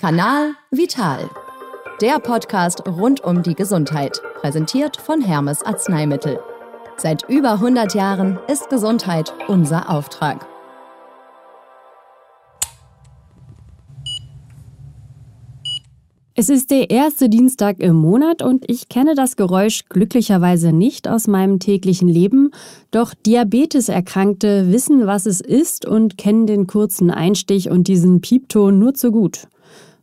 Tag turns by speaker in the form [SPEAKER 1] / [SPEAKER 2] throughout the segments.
[SPEAKER 1] Kanal Vital. Der Podcast rund um die Gesundheit, präsentiert von Hermes Arzneimittel. Seit über 100 Jahren ist Gesundheit unser Auftrag.
[SPEAKER 2] Es ist der erste Dienstag im Monat und ich kenne das Geräusch glücklicherweise nicht aus meinem täglichen Leben, doch Diabeteserkrankte wissen, was es ist und kennen den kurzen Einstich und diesen Piepton nur zu gut.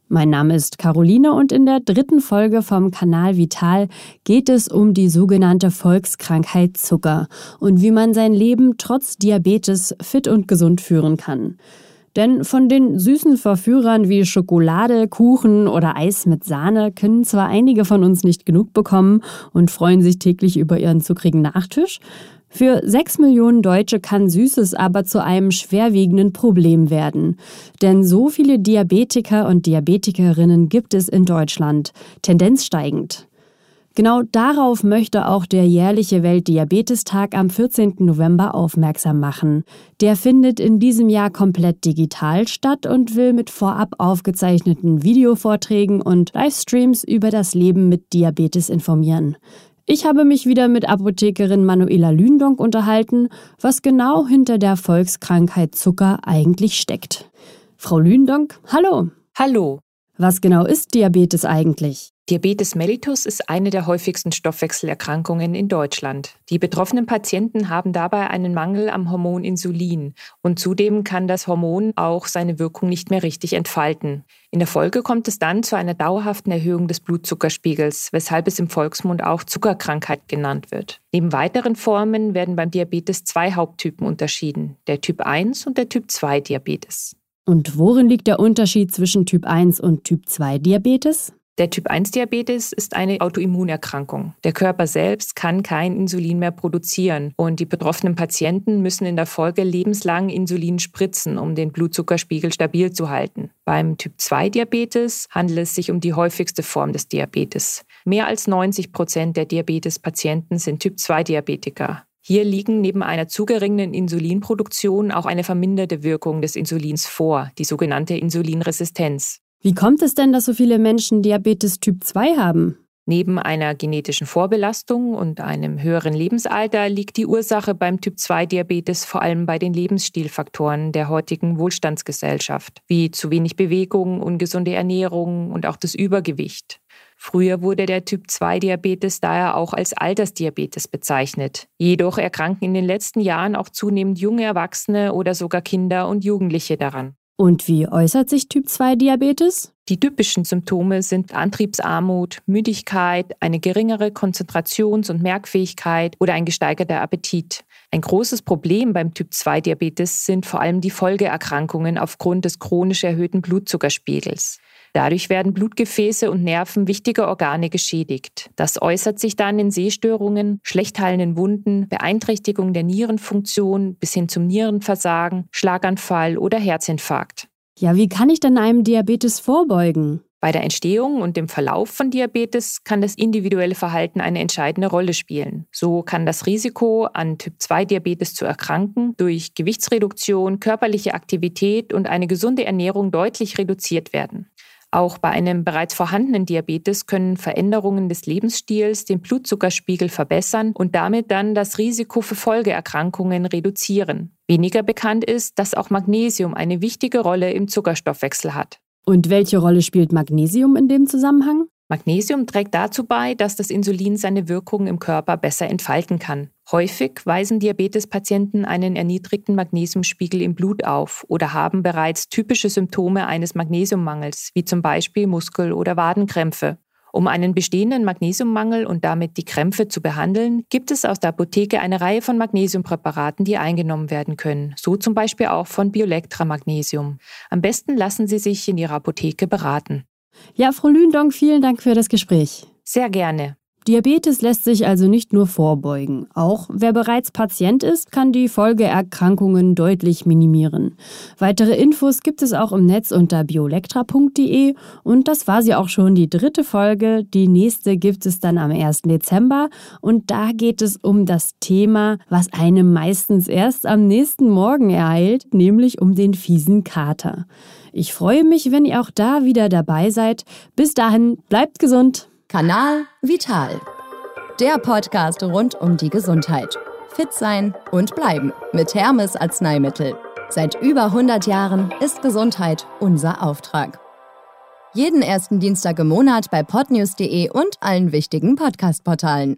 [SPEAKER 2] Mein Name ist Caroline und in der dritten Folge vom Kanal Vital geht es um die sogenannte Volkskrankheit Zucker und wie man sein Leben trotz Diabetes fit und gesund führen kann. Denn von den süßen Verführern wie Schokolade, Kuchen oder Eis mit Sahne können zwar einige von uns nicht genug bekommen und freuen sich täglich über ihren zuckrigen Nachtisch, für sechs Millionen Deutsche kann Süßes aber zu einem schwerwiegenden Problem werden. Denn so viele Diabetiker und Diabetikerinnen gibt es in Deutschland, Tendenz steigend. Genau darauf möchte auch der jährliche Weltdiabetestag am 14. November aufmerksam machen. Der findet in diesem Jahr komplett digital statt und will mit vorab aufgezeichneten Videovorträgen und Livestreams über das Leben mit Diabetes informieren. Ich habe mich wieder mit Apothekerin Manuela Lündonk unterhalten, was genau hinter der Volkskrankheit Zucker eigentlich steckt. Frau Lündonk, hallo.
[SPEAKER 3] Hallo.
[SPEAKER 2] Was genau ist Diabetes eigentlich?
[SPEAKER 3] Diabetes mellitus ist eine der häufigsten Stoffwechselerkrankungen in Deutschland. Die betroffenen Patienten haben dabei einen Mangel am Hormon Insulin und zudem kann das Hormon auch seine Wirkung nicht mehr richtig entfalten. In der Folge kommt es dann zu einer dauerhaften Erhöhung des Blutzuckerspiegels, weshalb es im Volksmund auch Zuckerkrankheit genannt wird. Neben weiteren Formen werden beim Diabetes zwei Haupttypen unterschieden, der Typ 1 und der Typ 2 Diabetes.
[SPEAKER 2] Und worin liegt der Unterschied zwischen Typ 1 und Typ 2 Diabetes?
[SPEAKER 3] Der Typ-1-Diabetes ist eine Autoimmunerkrankung. Der Körper selbst kann kein Insulin mehr produzieren und die betroffenen Patienten müssen in der Folge lebenslang Insulin spritzen, um den Blutzuckerspiegel stabil zu halten. Beim Typ-2-Diabetes handelt es sich um die häufigste Form des Diabetes. Mehr als 90 Prozent der Diabetespatienten sind Typ-2-Diabetiker. Hier liegen neben einer zu geringen Insulinproduktion auch eine verminderte Wirkung des Insulins vor, die sogenannte Insulinresistenz.
[SPEAKER 2] Wie kommt es denn, dass so viele Menschen Diabetes Typ 2 haben?
[SPEAKER 3] Neben einer genetischen Vorbelastung und einem höheren Lebensalter liegt die Ursache beim Typ-2-Diabetes vor allem bei den Lebensstilfaktoren der heutigen Wohlstandsgesellschaft, wie zu wenig Bewegung, ungesunde Ernährung und auch das Übergewicht. Früher wurde der Typ-2-Diabetes daher auch als Altersdiabetes bezeichnet. Jedoch erkranken in den letzten Jahren auch zunehmend junge Erwachsene oder sogar Kinder und Jugendliche daran.
[SPEAKER 2] Und wie äußert sich Typ-2-Diabetes?
[SPEAKER 3] Die typischen Symptome sind Antriebsarmut, Müdigkeit, eine geringere Konzentrations- und Merkfähigkeit oder ein gesteigerter Appetit. Ein großes Problem beim Typ-2-Diabetes sind vor allem die Folgeerkrankungen aufgrund des chronisch erhöhten Blutzuckerspiegels. Dadurch werden Blutgefäße und Nerven wichtiger Organe geschädigt. Das äußert sich dann in Sehstörungen, schlecht heilenden Wunden, Beeinträchtigung der Nierenfunktion bis hin zum Nierenversagen, Schlaganfall oder Herzinfarkt.
[SPEAKER 2] Ja, wie kann ich denn einem Diabetes vorbeugen?
[SPEAKER 3] Bei der Entstehung und dem Verlauf von Diabetes kann das individuelle Verhalten eine entscheidende Rolle spielen. So kann das Risiko, an Typ-2-Diabetes zu erkranken, durch Gewichtsreduktion, körperliche Aktivität und eine gesunde Ernährung deutlich reduziert werden. Auch bei einem bereits vorhandenen Diabetes können Veränderungen des Lebensstils den Blutzuckerspiegel verbessern und damit dann das Risiko für Folgeerkrankungen reduzieren. Weniger bekannt ist, dass auch Magnesium eine wichtige Rolle im Zuckerstoffwechsel hat.
[SPEAKER 2] Und welche Rolle spielt Magnesium in dem Zusammenhang?
[SPEAKER 3] Magnesium trägt dazu bei, dass das Insulin seine Wirkung im Körper besser entfalten kann. Häufig weisen Diabetespatienten einen erniedrigten Magnesiumspiegel im Blut auf oder haben bereits typische Symptome eines Magnesiummangels, wie zum Beispiel Muskel- oder Wadenkrämpfe. Um einen bestehenden Magnesiummangel und damit die Krämpfe zu behandeln, gibt es aus der Apotheke eine Reihe von Magnesiumpräparaten, die eingenommen werden können, so zum Beispiel auch von Biolectra Magnesium. Am besten lassen Sie sich in Ihrer Apotheke beraten.
[SPEAKER 2] Ja, Frau Lündong, vielen Dank für das Gespräch.
[SPEAKER 3] Sehr gerne.
[SPEAKER 2] Diabetes lässt sich also nicht nur vorbeugen. Auch wer bereits Patient ist, kann die Folgeerkrankungen deutlich minimieren. Weitere Infos gibt es auch im Netz unter biolectra.de und das war sie auch schon die dritte Folge. Die nächste gibt es dann am 1. Dezember und da geht es um das Thema, was einem meistens erst am nächsten Morgen ereilt, nämlich um den fiesen Kater. Ich freue mich, wenn ihr auch da wieder dabei seid. Bis dahin, bleibt gesund.
[SPEAKER 1] Kanal Vital. Der Podcast rund um die Gesundheit. Fit sein und bleiben mit Hermes Arzneimittel. Seit über 100 Jahren ist Gesundheit unser Auftrag. Jeden ersten Dienstag im Monat bei podnews.de und allen wichtigen Podcast-Portalen.